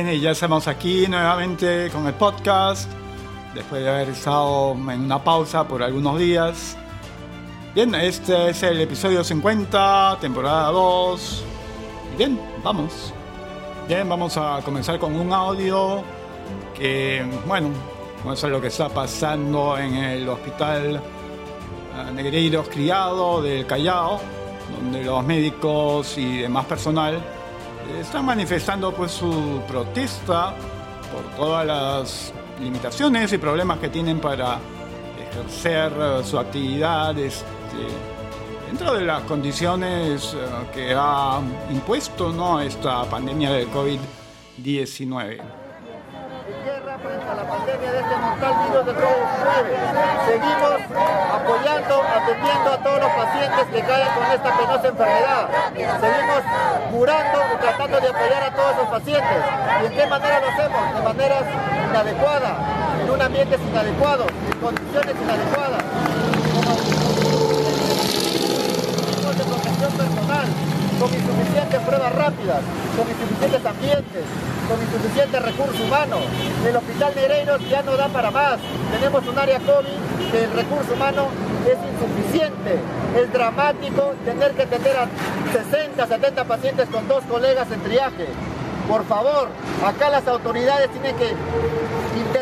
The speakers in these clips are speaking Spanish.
Bien, y ya estamos aquí nuevamente con el podcast, después de haber estado en una pausa por algunos días. Bien, este es el episodio 50, temporada 2. Bien, vamos. Bien, vamos a comenzar con un audio que, bueno, muestra lo que está pasando en el hospital eh, Negreiros Criado del Callao, donde los médicos y demás personal están manifestando pues su protesta por todas las limitaciones y problemas que tienen para ejercer eh, su actividad este, dentro de las condiciones eh, que ha impuesto ¿no? esta pandemia del COVID-19 frente a la de este mortal virus del COVID-19. Seguimos apoyando, atendiendo a todos los pacientes que caen con esta penosa enfermedad. Seguimos curando y tratando de apoyar a todos los pacientes. ¿Y en qué manera lo hacemos? De maneras inadecuadas, en un ambiente inadecuado, en condiciones inadecuadas. De personal, con insuficientes pruebas rápidas, con insuficientes ambientes, con insuficientes recursos humanos. El Hospital Negreiros ya no da para más. Tenemos un área COVID que el recurso humano es insuficiente. Es dramático tener que atender a 60, 70 pacientes con dos colegas en triaje. Por favor, acá las autoridades tienen que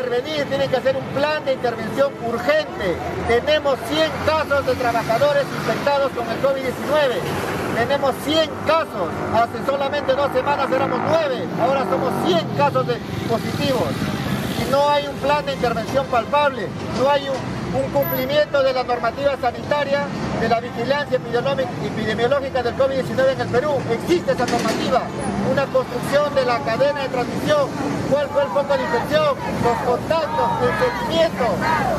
intervenir, tienen que hacer un plan de intervención urgente. Tenemos 100 casos de trabajadores infectados con el COVID-19. Tenemos 100 casos. Hace solamente dos semanas éramos 9. Ahora somos 100 casos de positivos. Y no hay un plan de intervención palpable. No hay un, un cumplimiento de la normativa sanitaria, de la vigilancia epidemiológica del COVID-19 en el Perú. Existe esa normativa, una construcción de la cadena de transmisión. ¿Cuál fue el foco de infección? Los contactos, el seguimiento.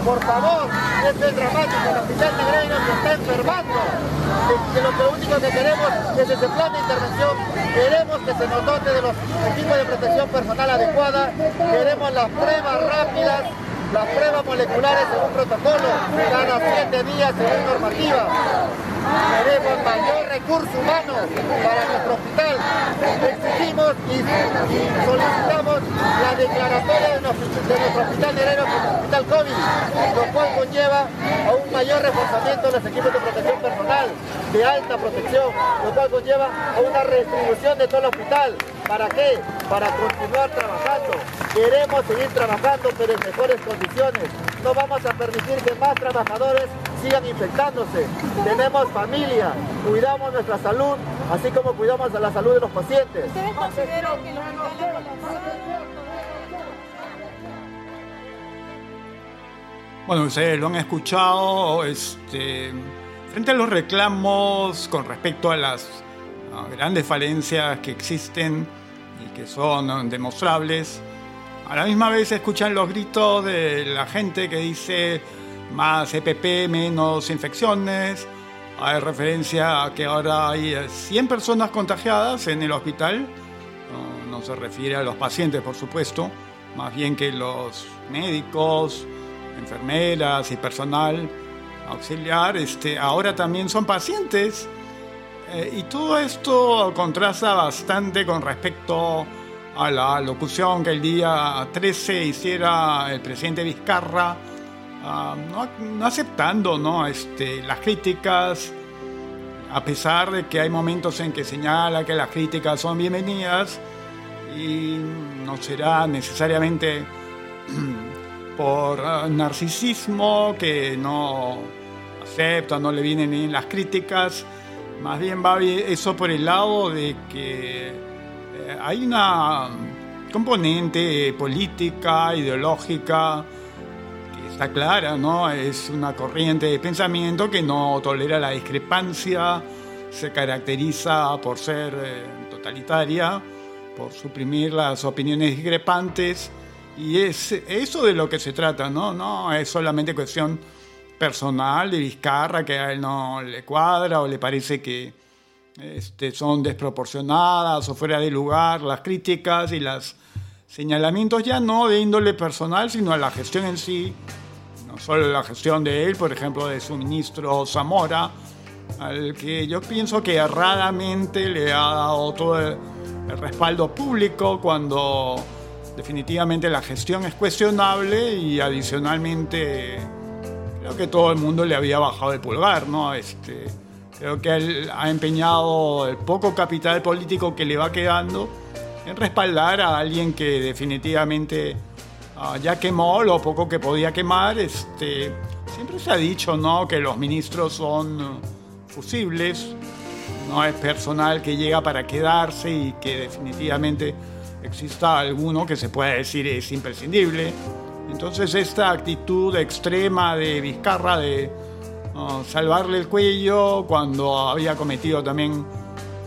Por favor, esto es dramático. El hospital Negreiro se está enfermando. Que lo único que queremos es ese plan de intervención. Queremos que se nos dote de los equipos de protección personal adecuada. Queremos las pruebas rápidas las pruebas moleculares según protocolo, cada siete días según normativa. Queremos mayor recurso humano para nuestro hospital. Exigimos y, solicitamos la declaratoria de nuestro, hospital de como hospital COVID, lo cual conlleva a un mayor reforzamiento de los equipos de protección personal, de alta protección, lo cual conlleva a una redistribución de todo el hospital. ¿Para qué? Para continuar trabajando. Queremos seguir trabajando, pero en mejores condiciones. No vamos a permitir que más trabajadores sigan infectándose. Tenemos familia, cuidamos nuestra salud, así como cuidamos a la salud de los pacientes. ¿Ustedes consideran que Bueno, ustedes lo han escuchado, este, frente a los reclamos con respecto a las grandes falencias que existen y que son demostrables, a la misma vez escuchan los gritos de la gente que dice más EPP, menos infecciones. Hay referencia a que ahora hay 100 personas contagiadas en el hospital. No, se refiere a los pacientes, por supuesto, más bien que los médicos, enfermeras y personal auxiliar, este, ahora también son pacientes. Eh, y todo esto contrasta bastante con respecto a la locución que el día 13 hiciera el presidente Vizcarra, ah, no, aceptando ¿no? Este, las críticas, a pesar de que hay momentos en que señala que las críticas son bienvenidas y no será necesariamente por ah, narcisismo que no acepta, no le vienen las críticas, más bien va eso por el lado de que hay una componente política, ideológica, que está clara, ¿no? Es una corriente de pensamiento que no tolera la discrepancia, se caracteriza por ser eh, totalitaria, por suprimir las opiniones discrepantes, y es eso de lo que se trata, ¿no? No es solamente cuestión personal de Vizcarra que a él no le cuadra o le parece que este, son desproporcionadas o fuera de lugar las críticas y los señalamientos ya no de índole personal, sino a la gestión en sí, no solo la gestión de él, por ejemplo, de su ministro Zamora, al que yo pienso que erradamente le ha dado todo el respaldo público cuando definitivamente la gestión es cuestionable y adicionalmente que todo el mundo le había bajado el pulgar, ¿no? Este, creo que él ha empeñado el poco capital político que le va quedando en respaldar a alguien que definitivamente ah, ya quemó lo poco que podía quemar. Este, siempre se ha dicho, ¿no? Que los ministros son fusibles, no es personal que llega para quedarse y que definitivamente exista alguno que se pueda decir es imprescindible. Entonces esta actitud extrema de Vizcarra de salvarle el cuello cuando había cometido también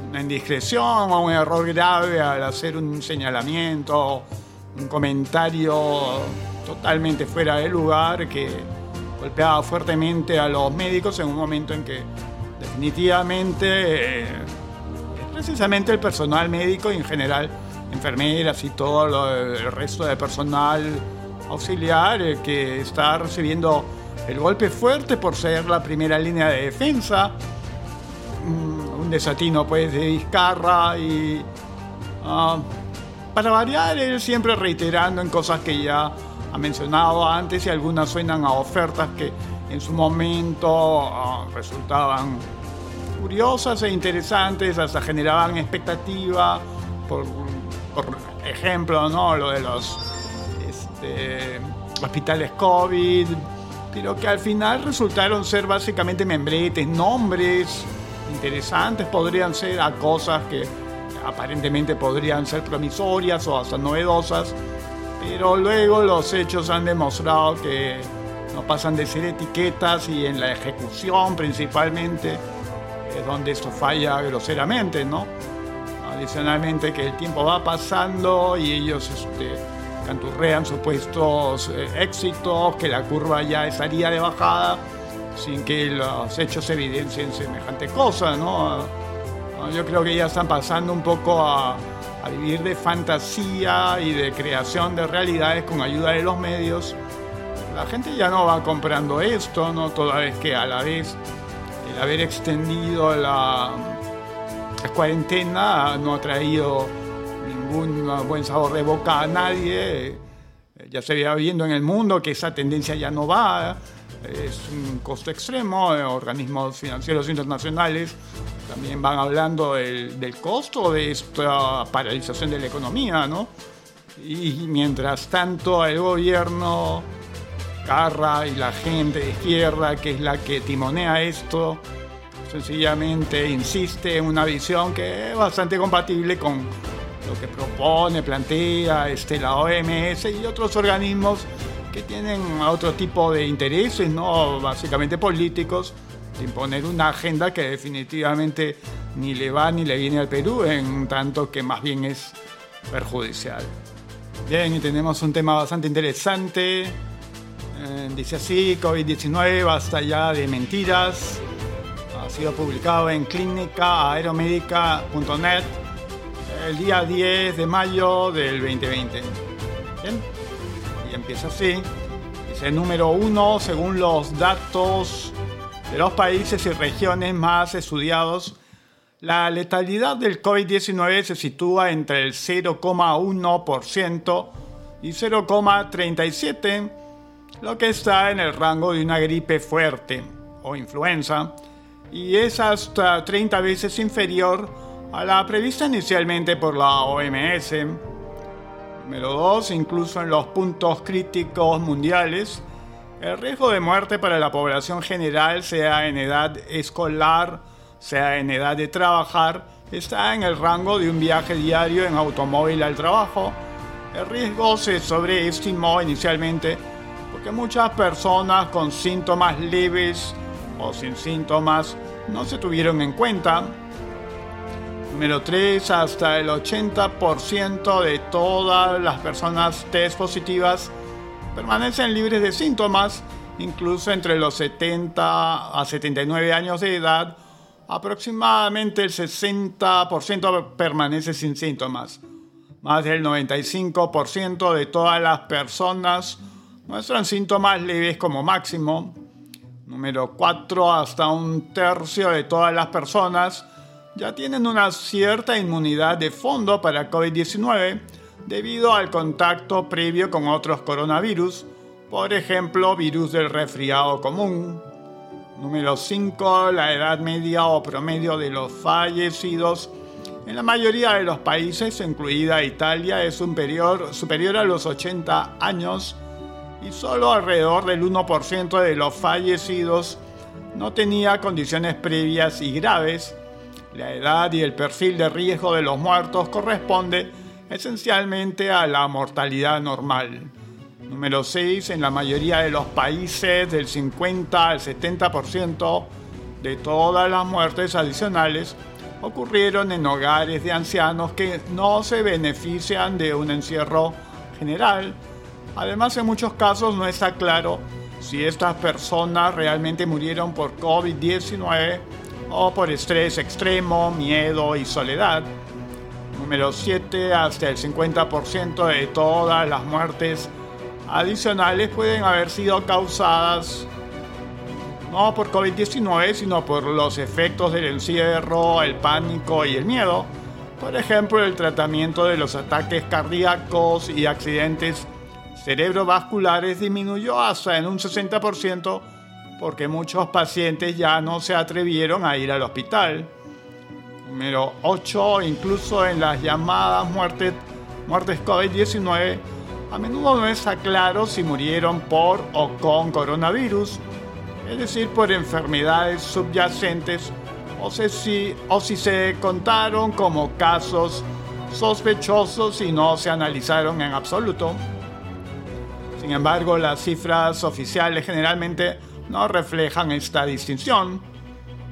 una indiscreción o un error grave al hacer un señalamiento, un comentario totalmente fuera de lugar que golpeaba fuertemente a los médicos en un momento en que definitivamente eh, precisamente el personal médico y en general enfermeras y todo el resto de personal auxiliar eh, que está recibiendo el golpe fuerte por ser la primera línea de defensa. Mm, un desatino pues de Vizcarra y ah, para variar él siempre reiterando en cosas que ya ha mencionado antes y algunas suenan a ofertas que en su momento ah, resultaban curiosas e interesantes, hasta generaban expectativa por por ejemplo, ¿no? lo de los este, hospitales COVID, pero que al final resultaron ser básicamente membretes, nombres interesantes, podrían ser a cosas que aparentemente podrían ser promisorias o hasta novedosas, pero luego los hechos han demostrado que no pasan de ser etiquetas y en la ejecución principalmente es donde esto falla groseramente, ¿no? Adicionalmente que el tiempo va pasando y ellos este, canturrean supuestos eh, éxitos, que la curva ya estaría de bajada sin que los hechos evidencien semejante cosa, ¿no? Yo creo que ya están pasando un poco a, a vivir de fantasía y de creación de realidades con ayuda de los medios. La gente ya no va comprando esto, ¿no? Toda vez que a la vez el haber extendido la, la cuarentena no ha traído ningún buen sabor de boca a nadie. Ya se veía viendo en el mundo que esa tendencia ya no va. Es un costo extremo. Organismos financieros internacionales también van hablando del, costo de esta paralización de la economía, ¿no? Y mientras tanto el gobierno, Carra y la gente de izquierda, que es la que timonea esto, sencillamente insiste en una visión que es bastante compatible con lo que propone, plantea este, la OMS y otros organismos que tienen otro tipo de intereses, ¿no? básicamente políticos, de imponer una agenda que definitivamente ni le va ni le viene al Perú, en tanto que más bien es perjudicial. Bien, y tenemos un tema bastante interesante. Eh, dice así, COVID-19, basta ya de mentiras sido publicado en clínicaaeromedica.net el día 10 de mayo del 2020. Bien, y empieza así. Dice número uno, según los datos de los países y regiones más estudiados, la letalidad del COVID-19 se sitúa entre el 0,1% y 0,37%, lo que está en el rango de una gripe fuerte o influenza y es hasta 30 veces inferior a la prevista inicialmente por la OMS. Número 2. Incluso en los puntos críticos mundiales, el riesgo de muerte para la población general, sea en edad escolar, sea en edad de trabajar, está en el rango de un viaje diario en automóvil al trabajo. El riesgo se sobreestimó inicialmente porque muchas personas con síntomas leves o sin síntomas no se tuvieron en cuenta. Número 3. Hasta el 80% de todas las personas test positivas permanecen libres de síntomas, incluso entre los 70 a 79 años de edad. Aproximadamente el 60% permanece sin síntomas. Más del 95% de todas las personas muestran síntomas leves como máximo. Número 4. Hasta un tercio de todas las personas ya tienen una cierta inmunidad de fondo para COVID-19 debido al contacto previo con otros coronavirus, por ejemplo, virus del resfriado común. Número 5. La edad media o promedio de los fallecidos en la mayoría de los países, incluida Italia, es superior, superior a los 80 años y solo alrededor del 1% de los fallecidos no tenía condiciones previas y graves. La edad y el perfil de riesgo de los muertos corresponde esencialmente a la mortalidad normal. Número 6. En la mayoría de los países, del 50 al 70% de todas las muertes adicionales ocurrieron en hogares de ancianos que no se benefician de un encierro general. Además, en muchos casos no está claro si estas personas realmente murieron por COVID-19 o por estrés extremo, miedo y soledad. Número 7. Hasta el 50% de todas las muertes adicionales pueden haber sido causadas no por COVID-19, sino por los efectos del encierro, el pánico y el miedo. Por ejemplo, el tratamiento de los ataques cardíacos y accidentes cerebrovasculares disminuyó hasta en un 60% porque muchos pacientes ya no se atrevieron a ir al hospital. Número 8. Incluso en las llamadas muertes, muertes COVID-19, a menudo no está claro si murieron por o con coronavirus es decir, por enfermedades subyacentes, o, si, o si se contaron como casos sospechosos y no se analizaron en absoluto. Sin embargo, las cifras oficiales generalmente no reflejan esta distinción.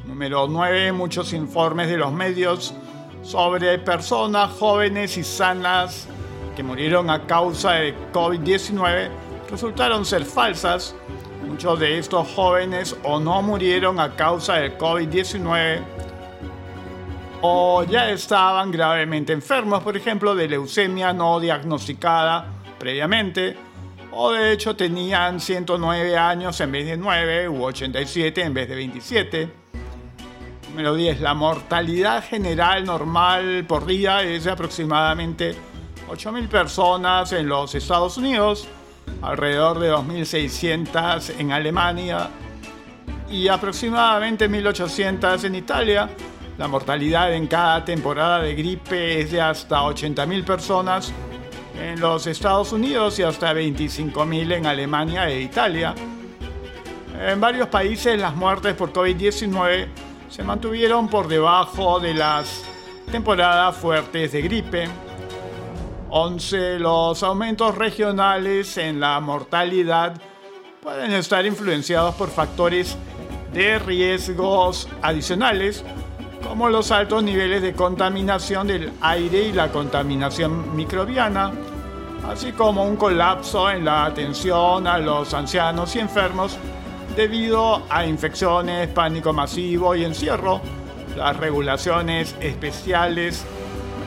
Número 9. Muchos informes de los medios sobre personas jóvenes y sanas que murieron a causa de COVID-19 resultaron ser falsas Muchos de estos jóvenes o no murieron a causa del COVID-19 o ya estaban gravemente enfermos, por ejemplo, de leucemia no diagnosticada previamente, o de hecho tenían 109 años en vez de 9 u 87 en vez de 27. Número 10. La mortalidad general normal por día es de aproximadamente 8.000 personas en los Estados Unidos alrededor de 2.600 en Alemania y aproximadamente 1.800 en Italia. La mortalidad en cada temporada de gripe es de hasta 80.000 personas en los Estados Unidos y hasta 25.000 en Alemania e Italia. En varios países las muertes por COVID-19 se mantuvieron por debajo de las temporadas fuertes de gripe. 11. Los aumentos regionales en la mortalidad pueden estar influenciados por factores de riesgos adicionales como los altos niveles de contaminación del aire y la contaminación microbiana, así como un colapso en la atención a los ancianos y enfermos debido a infecciones, pánico masivo y encierro, las regulaciones especiales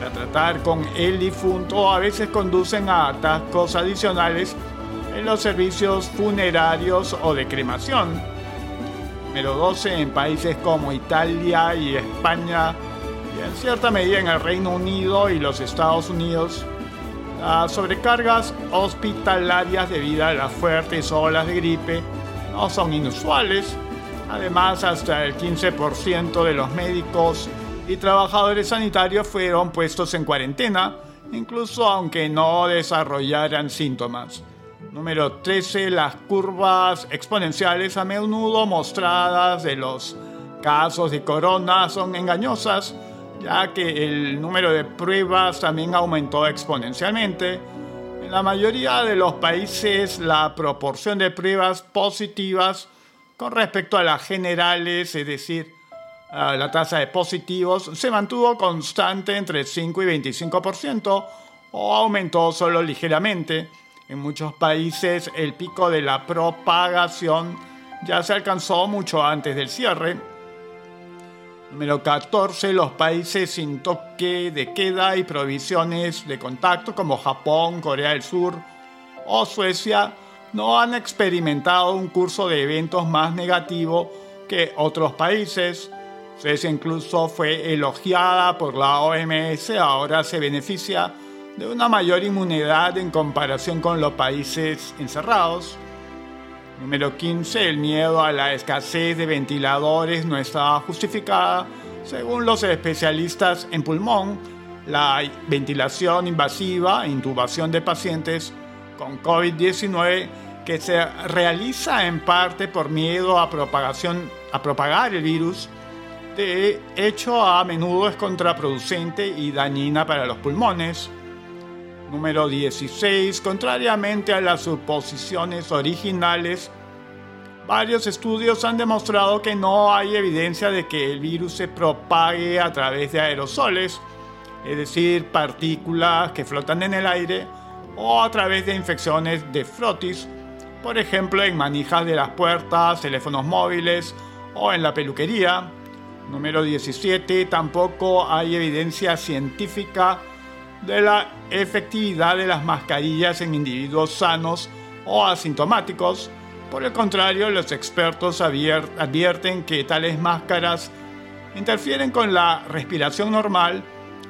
tratar con el difunto a veces conducen a atascos adicionales en los servicios funerarios o de cremación. Número 12. En países como Italia y España y en cierta medida en el Reino Unido y los Estados Unidos, las sobrecargas hospitalarias debido a las fuertes olas de gripe no son inusuales. Además, hasta el 15% de los médicos y trabajadores sanitarios fueron puestos en cuarentena, incluso aunque no desarrollaran síntomas. Número 13. Las curvas exponenciales a menudo mostradas de los casos de corona son engañosas, ya que el número de pruebas también aumentó exponencialmente. En la mayoría de los países la proporción de pruebas positivas con respecto a las generales, es decir, la tasa de positivos se mantuvo constante entre 5 y 25% o aumentó solo ligeramente. En muchos países el pico de la propagación ya se alcanzó mucho antes del cierre. Número 14. Los países sin toque de queda y provisiones de contacto como Japón, Corea del Sur o Suecia no han experimentado un curso de eventos más negativo que otros países Suecia incluso fue elogiada por la OMS, ahora se beneficia de una mayor inmunidad en comparación con los países encerrados. Número 15. El miedo a la escasez de ventiladores no estaba justificada. Según los especialistas en pulmón, la ventilación invasiva intubación de pacientes con COVID-19 que se realiza en parte por miedo a, a propagar el virus, de hecho a menudo es contraproducente y dañina para los pulmones. Número 16. Contrariamente a las suposiciones originales, varios estudios han demostrado que no hay evidencia de que el virus se propague a través de aerosoles, es decir, partículas que flotan en el aire, o a través de infecciones de frotis, por ejemplo en manijas de las puertas, teléfonos móviles o en la peluquería. Número 17. Tampoco hay evidencia científica de la efectividad de las mascarillas en individuos sanos o asintomáticos. Por el contrario, los expertos advierten que tales máscaras interfieren con la respiración normal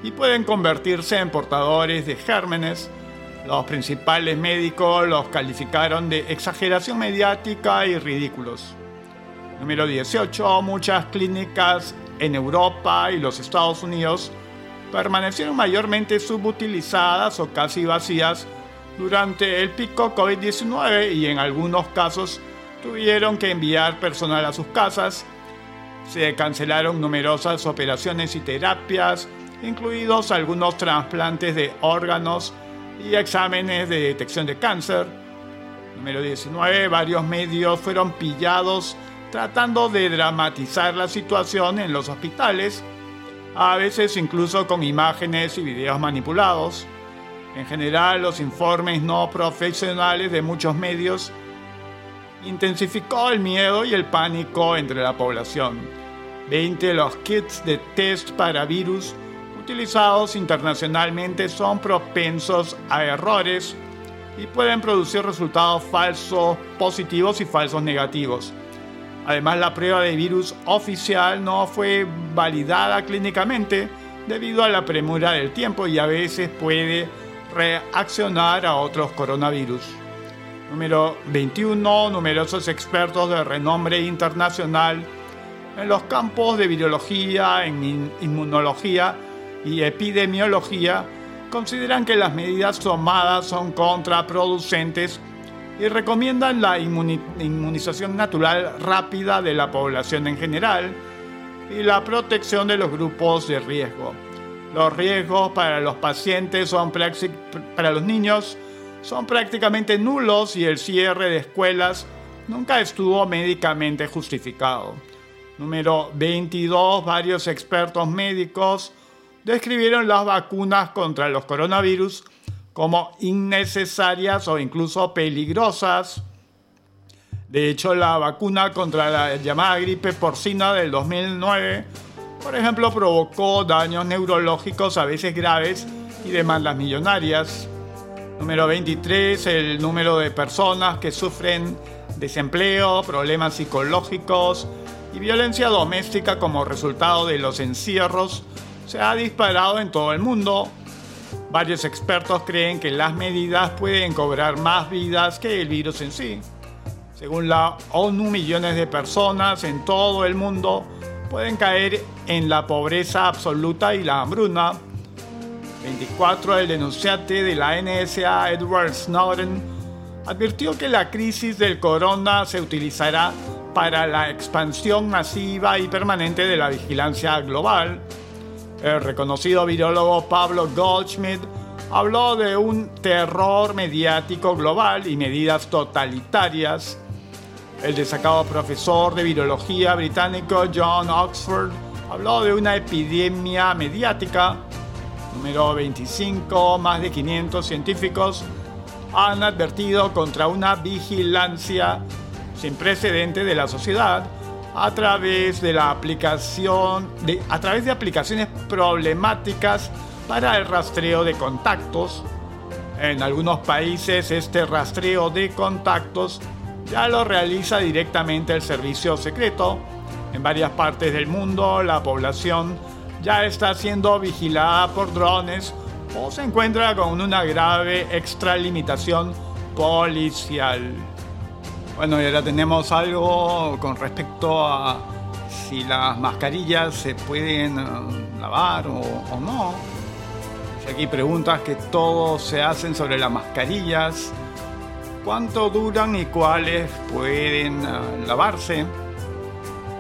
y pueden convertirse en portadores de gérmenes. Los principales médicos los calificaron de exageración mediática y ridículos. Número 18. Muchas clínicas en Europa y los Estados Unidos permanecieron mayormente subutilizadas o casi vacías durante el pico COVID-19 y en algunos casos tuvieron que enviar personal a sus casas. Se cancelaron numerosas operaciones y terapias, incluidos algunos trasplantes de órganos y exámenes de detección de cáncer. Número 19. Varios medios fueron pillados tratando de dramatizar la situación en los hospitales, a veces incluso con imágenes y videos manipulados. En general, los informes no profesionales de muchos medios intensificó el miedo y el pánico entre la población. 20 de los kits de test para virus utilizados internacionalmente son propensos a errores y pueden producir resultados falsos positivos y falsos negativos. Además, la prueba de virus oficial no fue validada clínicamente debido a la premura del tiempo y a veces puede reaccionar a otros coronavirus. Número 21. Numerosos expertos de renombre internacional en los campos de virología, en inmunología y epidemiología consideran que las medidas tomadas son contraproducentes y recomiendan la inmunización natural rápida de la población en general y la protección de los grupos de riesgo. Los riesgos para los pacientes son para los niños son prácticamente nulos y el cierre de escuelas nunca estuvo médicamente justificado. Número 22. Varios expertos médicos describieron las vacunas contra los coronavirus como innecesarias o incluso peligrosas. De hecho, la vacuna contra la llamada gripe porcina del 2009, por ejemplo, provocó daños neurológicos a veces graves y demandas millonarias. Número 23, el número de personas que sufren desempleo, problemas psicológicos y violencia doméstica como resultado de los encierros se ha disparado en todo el mundo Varios expertos creen que las medidas pueden cobrar más vidas que el virus en sí. Según la ONU, millones de personas en todo el mundo pueden caer en la pobreza absoluta y la hambruna. 24. El denunciante de la NSA, Edward Snowden, advirtió que la crisis del corona se utilizará para la expansión masiva y permanente de la vigilancia global el reconocido virólogo Pablo Goldschmidt habló de un terror mediático global y medidas totalitarias. El destacado profesor de virología británico John Oxford habló de una epidemia mediática. Número 25, más de 500 científicos han advertido contra una vigilancia sin precedente de la sociedad a través de la aplicación de, a través de aplicaciones problemáticas para el rastreo de contactos. En algunos países este rastreo de contactos ya lo realiza directamente el servicio secreto. En varias partes del mundo la población ya está siendo vigilada por drones o se encuentra con una grave extralimitación policial. Bueno, y ahora tenemos algo con respecto a si las mascarillas se pueden eh, lavar o, no. Aquí preguntas que todos se hacen sobre las mascarillas. ¿Cuánto duran y cuáles pueden eh, lavarse?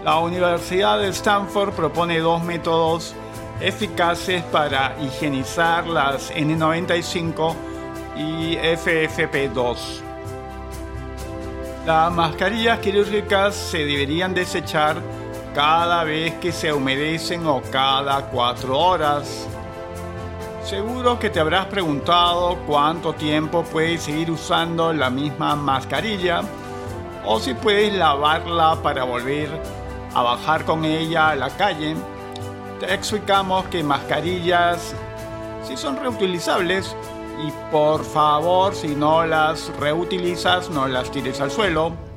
La Universidad de Stanford propone dos métodos eficaces para higienizar las N95 y FFP2. Las mascarillas quirúrgicas se deberían desechar cada vez que se humedecen o cada cuatro horas. Seguro que te habrás preguntado cuánto tiempo puedes seguir usando la misma mascarilla o si puedes lavarla para volver a bajar con ella a la calle. Te explicamos que mascarillas si son reutilizables y por favor si no las reutilizas no las tires al suelo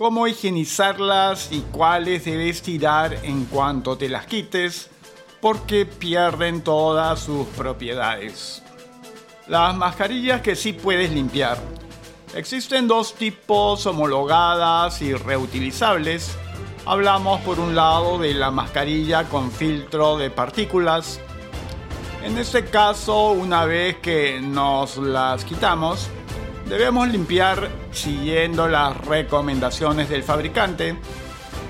cómo higienizarlas y cuáles debes tirar en cuanto te las quites, porque pierden todas sus propiedades. Las mascarillas que sí puedes limpiar. Existen dos tipos homologadas y reutilizables. Hablamos por un lado de la mascarilla con filtro de partículas. En este caso, una vez que nos las quitamos, Debemos limpiar siguiendo las recomendaciones del fabricante.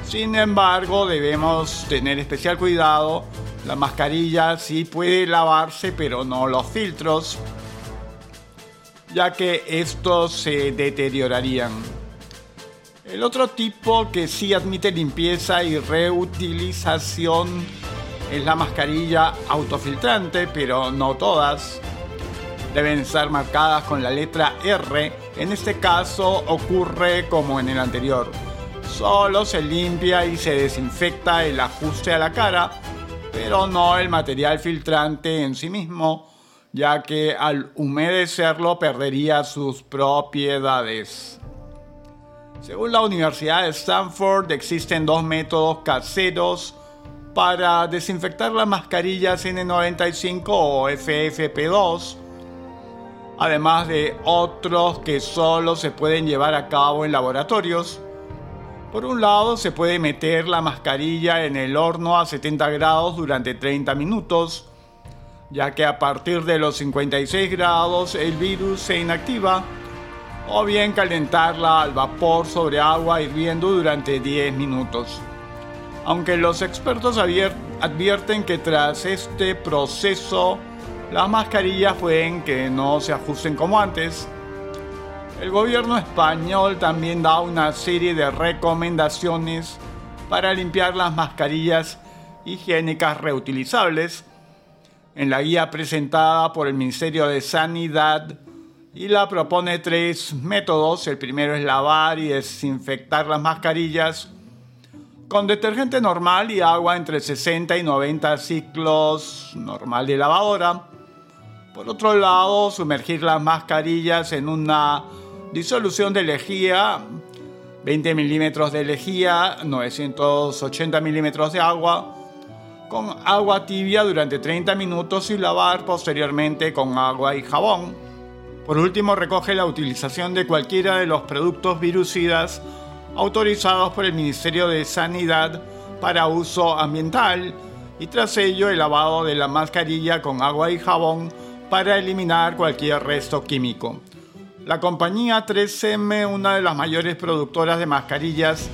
Sin embargo, debemos tener especial cuidado. La mascarilla sí puede lavarse, pero no los filtros, ya que estos se deteriorarían. El otro tipo que sí admite limpieza y reutilización es la mascarilla autofiltrante, pero no todas deben ser marcadas con la letra R. En este caso ocurre como en el anterior. Solo se limpia y se desinfecta el ajuste a la cara, pero no el material filtrante en sí mismo, ya que al humedecerlo perdería sus propiedades. Según la Universidad de Stanford existen dos métodos caseros para desinfectar las mascarillas N95 o FFP2 además de otros que solo se pueden llevar a cabo en laboratorios. Por un lado, se puede meter la mascarilla en el horno a 70 grados durante 30 minutos, ya que a partir de los 56 grados el virus se inactiva, o bien calentarla al vapor sobre agua hirviendo durante 10 minutos. Aunque los expertos advierten que tras este proceso las mascarillas pueden que no se ajusten como antes. El gobierno español también da una serie de recomendaciones para limpiar las mascarillas higiénicas reutilizables. En la guía presentada por el Ministerio de Sanidad y la propone tres métodos. El primero es lavar y desinfectar las mascarillas con detergente normal y agua entre 60 y 90 ciclos normal de lavadora. Por otro lado, sumergir las mascarillas en una disolución de lejía, 20 milímetros de lejía, 980 milímetros de agua, con agua tibia durante 30 minutos y lavar posteriormente con agua y jabón. Por último, recoge la utilización de cualquiera de los productos virucidas autorizados por el Ministerio de Sanidad para uso ambiental y tras ello el lavado de la mascarilla con agua y jabón para eliminar cualquier resto químico. La compañía 3M, una de las mayores productoras de mascarillas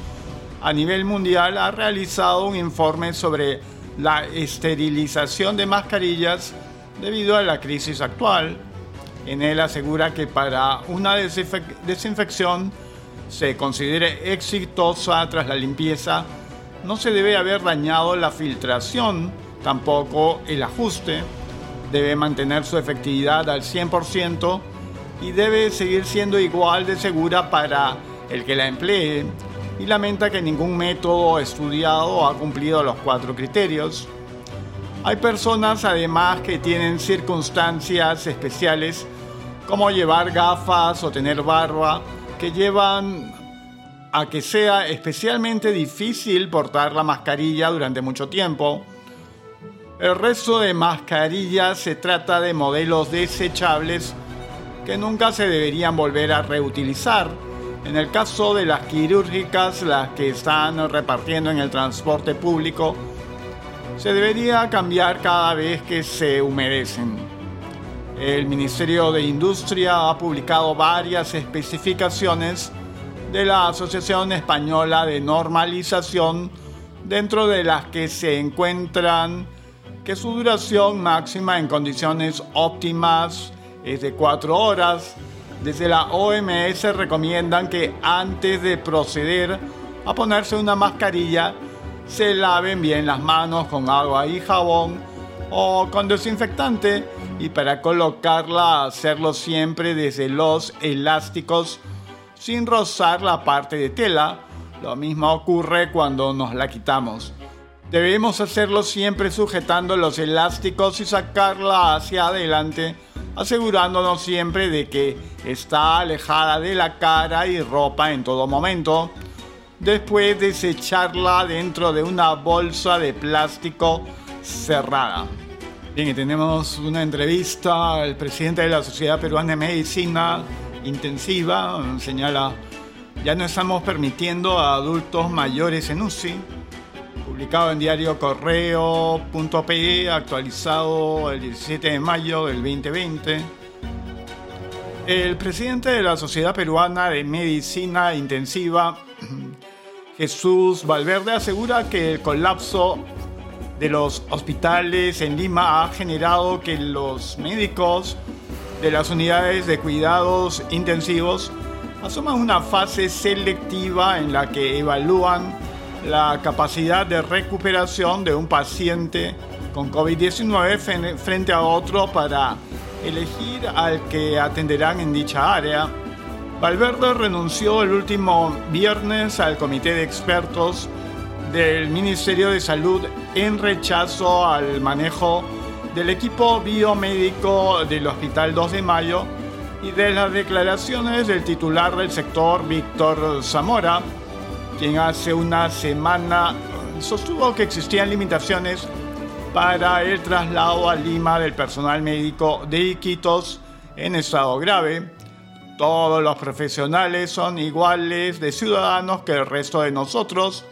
a nivel mundial, ha realizado un informe sobre la esterilización de mascarillas debido a la crisis actual. En él asegura que para una desinfección se considere exitosa tras la limpieza, no se debe haber dañado la filtración, tampoco el ajuste, debe mantener su efectividad al 100% y debe seguir siendo igual de segura para el que la emplee y lamenta que ningún método estudiado ha cumplido los cuatro criterios. Hay personas además que tienen circunstancias especiales como llevar gafas o tener barba que llevan a que sea especialmente difícil portar la mascarilla durante mucho tiempo. El resto de mascarillas se trata de modelos desechables que nunca se deberían volver a reutilizar. En el caso de las quirúrgicas, las que están repartiendo en el transporte público, se debería cambiar cada vez que se humedecen. El Ministerio de Industria ha publicado varias especificaciones de la Asociación Española de Normalización, dentro de las que se encuentran que su duración máxima en condiciones óptimas es de 4 horas. Desde la OMS recomiendan que antes de proceder a ponerse una mascarilla, se laven bien las manos con agua y jabón o con desinfectante y para colocarla hacerlo siempre desde los elásticos sin rozar la parte de tela. Lo mismo ocurre cuando nos la quitamos. Debemos hacerlo siempre sujetando los elásticos y sacarla hacia adelante, asegurándonos siempre de que está alejada de la cara y ropa en todo momento. Después desecharla dentro de una bolsa de plástico cerrada. Bien, y tenemos una entrevista al presidente de la Sociedad Peruana de Medicina Intensiva. Señala, ya no estamos permitiendo a adultos mayores en UCI. Publicado en diario correo.pe, actualizado el 17 de mayo del 2020. El presidente de la Sociedad Peruana de Medicina Intensiva, Jesús Valverde, asegura que el colapso de los hospitales en Lima ha generado que los médicos de las unidades de cuidados intensivos asuman una fase selectiva en la que evalúan la capacidad de recuperación de un paciente con COVID-19 frente a otro para elegir al que atenderán en dicha área. Valverde renunció el último viernes al comité de expertos del Ministerio de Salud en rechazo al manejo del equipo biomédico del Hospital 2 de Mayo y de las declaraciones del titular del sector, Víctor Zamora, quien hace una semana sostuvo que existían limitaciones para el traslado a Lima del personal médico de Iquitos en estado grave. Todos los profesionales son iguales de ciudadanos que el resto de nosotros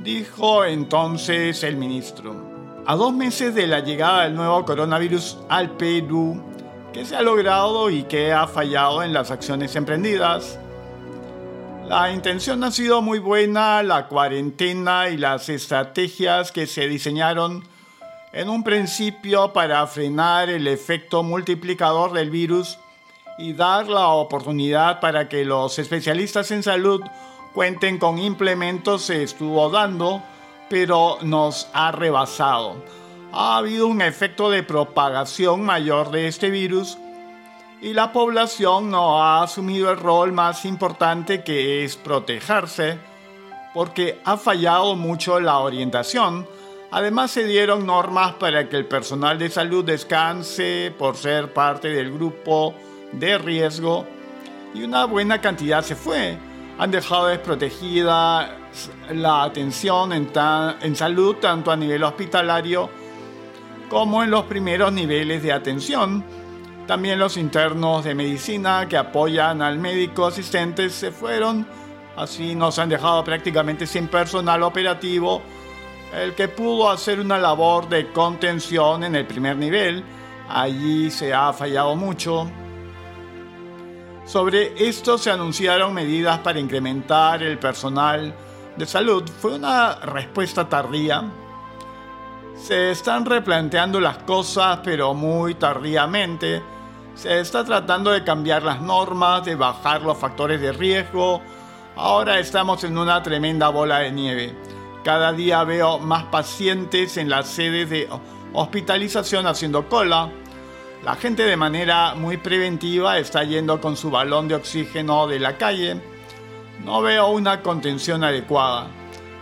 dijo entonces el ministro. A dos meses de la llegada del nuevo coronavirus al Perú, ¿qué se ha logrado y qué ha fallado en las acciones emprendidas? La intención ha sido muy buena, la cuarentena y las estrategias que se diseñaron en un principio para frenar el efecto multiplicador del virus y dar la oportunidad para que los especialistas en salud cuenten con implementos se estuvo dando, pero nos ha rebasado. Ha habido un efecto de propagación mayor de este virus y la población no ha asumido el rol más importante que es protegerse, porque ha fallado mucho la orientación. Además se dieron normas para que el personal de salud descanse por ser parte del grupo de riesgo y una buena cantidad se fue han dejado desprotegida la atención en, en salud tanto a nivel hospitalario como en los primeros niveles de atención. También los internos de medicina que apoyan al médico asistente se fueron, así nos han dejado prácticamente sin personal operativo, el que pudo hacer una labor de contención en el primer nivel. Allí se ha fallado mucho. Sobre esto se anunciaron medidas para incrementar el personal de salud. Fue una respuesta tardía. Se están replanteando las cosas, pero muy tardíamente. Se está tratando de cambiar las normas, de bajar los factores de riesgo. Ahora estamos en una tremenda bola de nieve. Cada día veo más pacientes en las sedes de hospitalización haciendo cola la gente de manera muy preventiva está yendo con su balón de oxígeno de la calle. No veo una contención adecuada.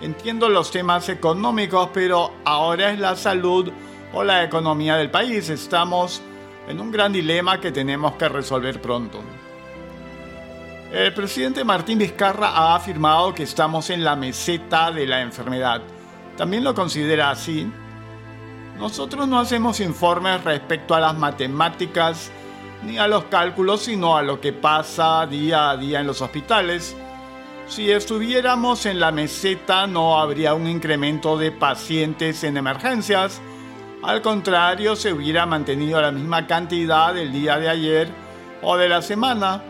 Entiendo los temas económicos, pero ahora es la salud o la economía del país. Estamos en un gran dilema que tenemos que resolver pronto. El presidente Martín Vizcarra ha afirmado que estamos en la meseta de la enfermedad. ¿También lo considera así? Nosotros no hacemos informes respecto a las matemáticas ni a los cálculos, sino a lo que pasa día a día en los hospitales. Si estuviéramos en la meseta no habría un incremento de pacientes en emergencias. Al contrario, se hubiera mantenido la misma cantidad del día de ayer o de la semana.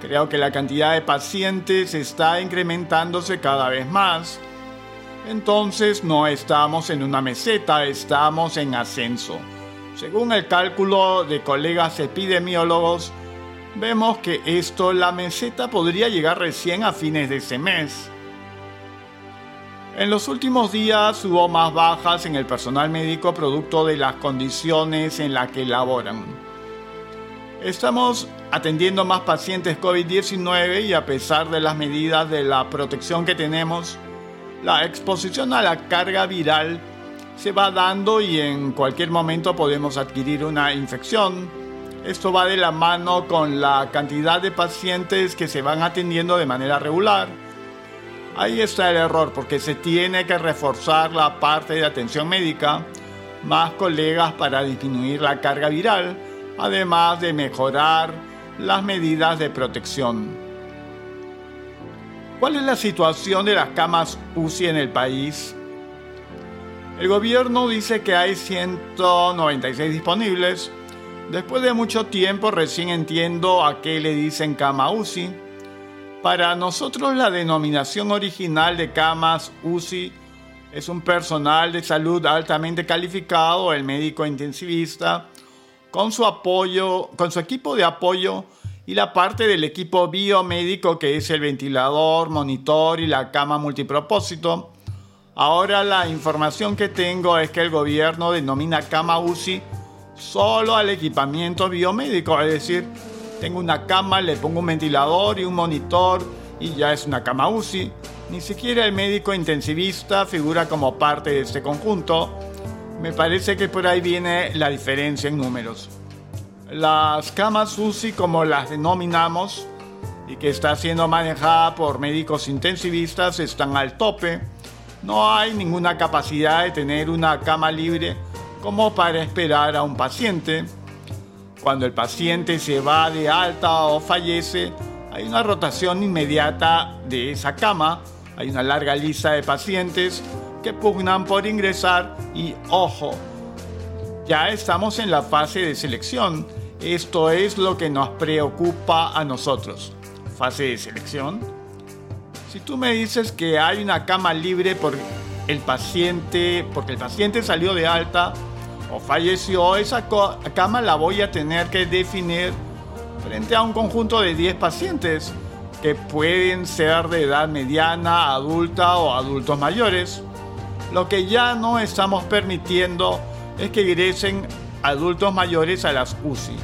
Creo que la cantidad de pacientes está incrementándose cada vez más. Entonces no estamos en una meseta, estamos en ascenso. Según el cálculo de colegas epidemiólogos, vemos que esto, la meseta podría llegar recién a fines de ese mes. En los últimos días hubo más bajas en el personal médico producto de las condiciones en las que laboran. Estamos atendiendo más pacientes COVID-19 y a pesar de las medidas de la protección que tenemos, la exposición a la carga viral se va dando y en cualquier momento podemos adquirir una infección. Esto va de la mano con la cantidad de pacientes que se van atendiendo de manera regular. Ahí está el error porque se tiene que reforzar la parte de atención médica, más colegas para disminuir la carga viral además de mejorar las medidas de protección. ¿Cuál es la situación de las camas UCI en el país? El gobierno dice que hay 196 disponibles. Después de mucho tiempo recién entiendo a qué le dicen cama UCI. Para nosotros la denominación original de camas UCI es un personal de salud altamente calificado, el médico intensivista, con su apoyo, con su equipo de apoyo y la parte del equipo biomédico que es el ventilador, monitor y la cama multipropósito. Ahora la información que tengo es que el gobierno denomina cama UCI solo al equipamiento biomédico, es decir, tengo una cama, le pongo un ventilador y un monitor y ya es una cama UCI. Ni siquiera el médico intensivista figura como parte de este conjunto me parece que por ahí viene la diferencia en números. Las camas UCI, como las denominamos, y que está siendo manejada por médicos intensivistas, están al tope. No hay ninguna capacidad de tener una cama libre como para esperar a un paciente. Cuando el paciente se va de alta o fallece, hay una rotación inmediata de esa cama, hay una larga lista de pacientes que pugnan por ingresar y ojo, ya estamos en la fase de selección. Esto es lo que nos preocupa a nosotros. Fase de selección. Si tú me dices que hay una cama libre por el paciente, porque el paciente salió de alta o falleció, esa cama la voy a tener que definir frente a un conjunto de 10 pacientes que pueden ser de edad mediana, adulta o adultos mayores. Lo que ya no estamos permitiendo es que ingresen adultos mayores a las UCI,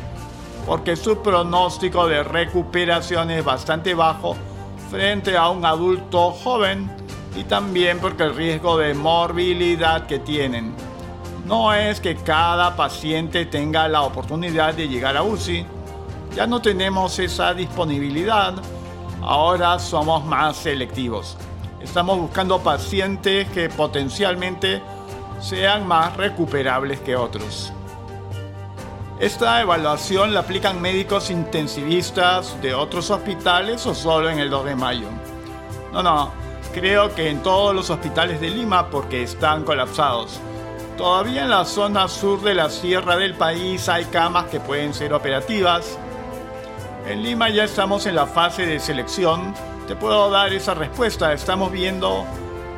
porque su pronóstico de recuperación es bastante bajo frente a un adulto joven y también porque el riesgo de morbilidad que tienen. No es que cada paciente tenga la oportunidad de llegar a UCI, ya no tenemos esa disponibilidad, ahora somos más selectivos. Estamos buscando pacientes que potencialmente sean más recuperables que otros. Esta evaluación la aplican médicos intensivistas de otros hospitales o solo en el 2 de mayo. No, no, creo que en todos los hospitales de Lima porque están colapsados. Todavía en la zona sur de la sierra del país hay camas que pueden ser operativas. En Lima ya estamos en la fase de selección te puedo dar esa respuesta. Estamos viendo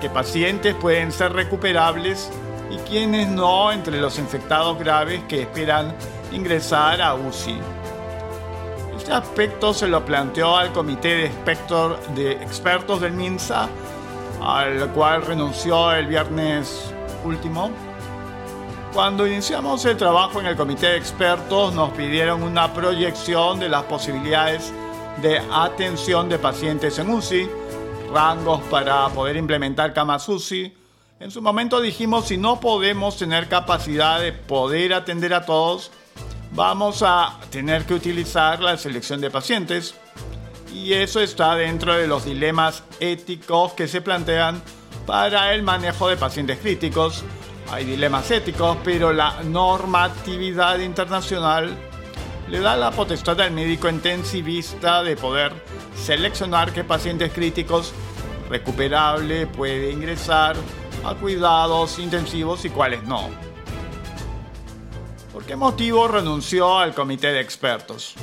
que pacientes pueden ser recuperables y quienes no entre los infectados graves que esperan ingresar a UCI. Este aspecto se lo planteó al comité de, de expertos del MINSA, al cual renunció el viernes último. Cuando iniciamos el trabajo en el comité de expertos nos pidieron una proyección de las posibilidades de atención de pacientes en UCI, rangos para poder implementar camas UCI. En su momento dijimos, si no podemos tener capacidad de poder atender a todos, vamos a tener que utilizar la selección de pacientes. Y eso está dentro de los dilemas éticos que se plantean para el manejo de pacientes críticos. Hay dilemas éticos, pero la normatividad internacional le da la potestad al médico intensivista de poder seleccionar qué pacientes críticos recuperables puede ingresar a cuidados intensivos y cuáles no. ¿Por qué motivo renunció al comité de expertos?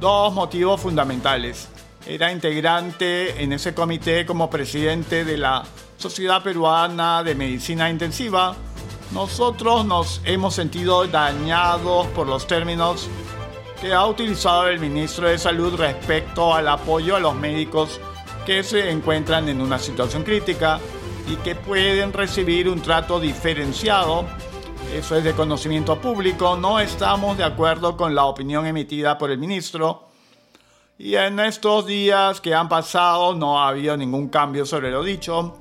Dos motivos fundamentales. Era integrante en ese comité como presidente de la Sociedad Peruana de Medicina Intensiva. Nosotros nos hemos sentido dañados por los términos que ha utilizado el ministro de Salud respecto al apoyo a los médicos que se encuentran en una situación crítica y que pueden recibir un trato diferenciado. Eso es de conocimiento público. No estamos de acuerdo con la opinión emitida por el ministro. Y en estos días que han pasado no ha habido ningún cambio sobre lo dicho.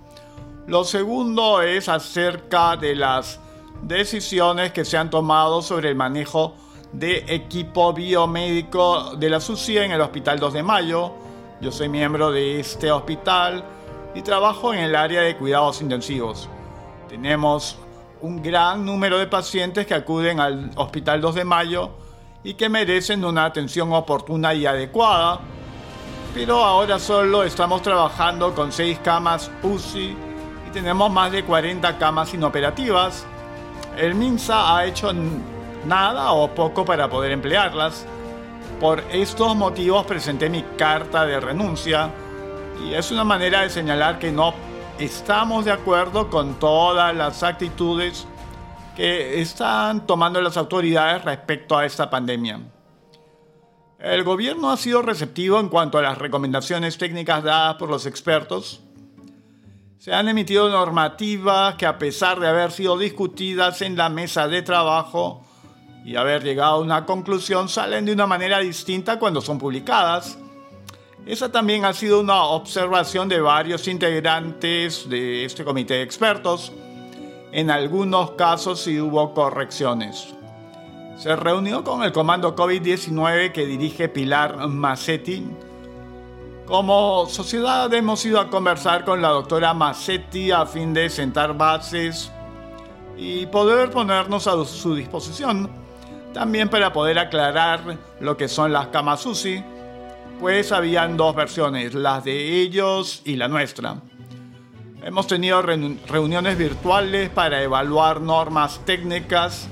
Lo segundo es acerca de las decisiones que se han tomado sobre el manejo de equipo biomédico de la SUSI en el Hospital 2 de Mayo. Yo soy miembro de este hospital y trabajo en el área de cuidados intensivos. Tenemos un gran número de pacientes que acuden al Hospital 2 de Mayo y que merecen una atención oportuna y adecuada, pero ahora solo estamos trabajando con 6 camas UCI y tenemos más de 40 camas inoperativas. El MINSA ha hecho nada o poco para poder emplearlas. Por estos motivos presenté mi carta de renuncia y es una manera de señalar que no estamos de acuerdo con todas las actitudes que están tomando las autoridades respecto a esta pandemia. El gobierno ha sido receptivo en cuanto a las recomendaciones técnicas dadas por los expertos. Se han emitido normativas que a pesar de haber sido discutidas en la mesa de trabajo, y haber llegado a una conclusión salen de una manera distinta cuando son publicadas. Esa también ha sido una observación de varios integrantes de este comité de expertos. En algunos casos sí hubo correcciones. Se reunió con el comando COVID-19 que dirige Pilar Massetti. Como sociedad hemos ido a conversar con la doctora Massetti a fin de sentar bases y poder ponernos a su disposición también para poder aclarar lo que son las camas UCI, pues habían dos versiones, las de ellos y la nuestra. Hemos tenido reuniones virtuales para evaluar normas técnicas,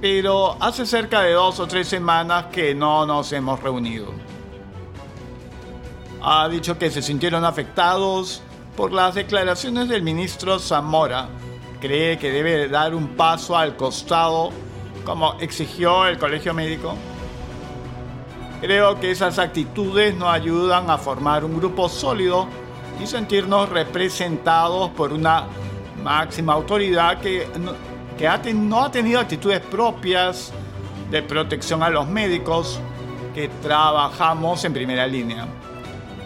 pero hace cerca de dos o tres semanas que no nos hemos reunido. Ha dicho que se sintieron afectados por las declaraciones del ministro Zamora. Cree que debe dar un paso al costado como exigió el colegio médico. Creo que esas actitudes nos ayudan a formar un grupo sólido y sentirnos representados por una máxima autoridad que, que no ha tenido actitudes propias de protección a los médicos que trabajamos en primera línea.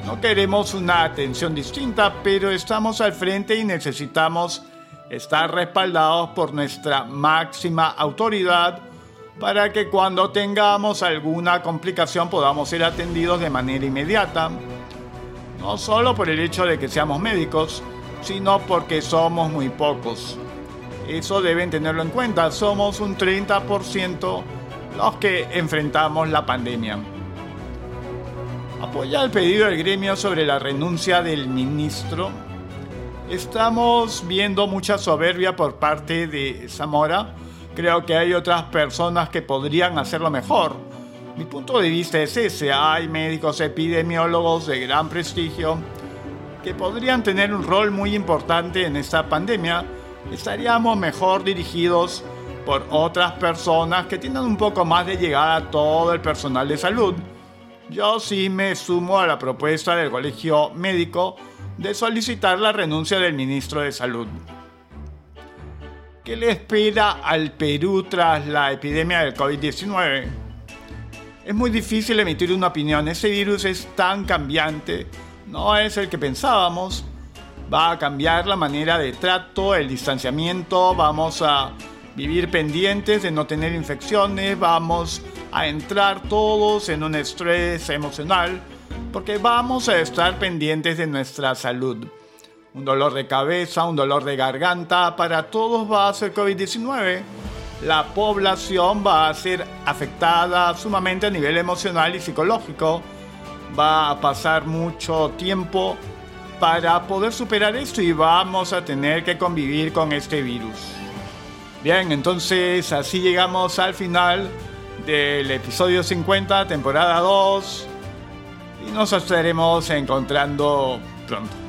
No queremos una atención distinta, pero estamos al frente y necesitamos estar respaldados por nuestra máxima autoridad para que cuando tengamos alguna complicación podamos ser atendidos de manera inmediata, no solo por el hecho de que seamos médicos, sino porque somos muy pocos. Eso deben tenerlo en cuenta, somos un 30% los que enfrentamos la pandemia. Apoya el pedido del gremio sobre la renuncia del ministro Estamos viendo mucha soberbia por parte de Zamora. Creo que hay otras personas que podrían hacerlo mejor. Mi punto de vista es ese. Hay médicos epidemiólogos de gran prestigio que podrían tener un rol muy importante en esta pandemia. Estaríamos mejor dirigidos por otras personas que tienen un poco más de llegada a todo el personal de salud. Yo sí me sumo a la propuesta del Colegio Médico de solicitar la renuncia del ministro de Salud. ¿Qué le espera al Perú tras la epidemia del COVID-19? Es muy difícil emitir una opinión. Ese virus es tan cambiante, no es el que pensábamos. Va a cambiar la manera de trato, el distanciamiento, vamos a vivir pendientes de no tener infecciones, vamos a entrar todos en un estrés emocional porque vamos a estar pendientes de nuestra salud. Un dolor de cabeza, un dolor de garganta, para todos va a ser COVID-19. La población va a ser afectada sumamente a nivel emocional y psicológico. Va a pasar mucho tiempo para poder superar esto y vamos a tener que convivir con este virus. Bien, entonces así llegamos al final del episodio 50, temporada 2, y nos estaremos encontrando pronto.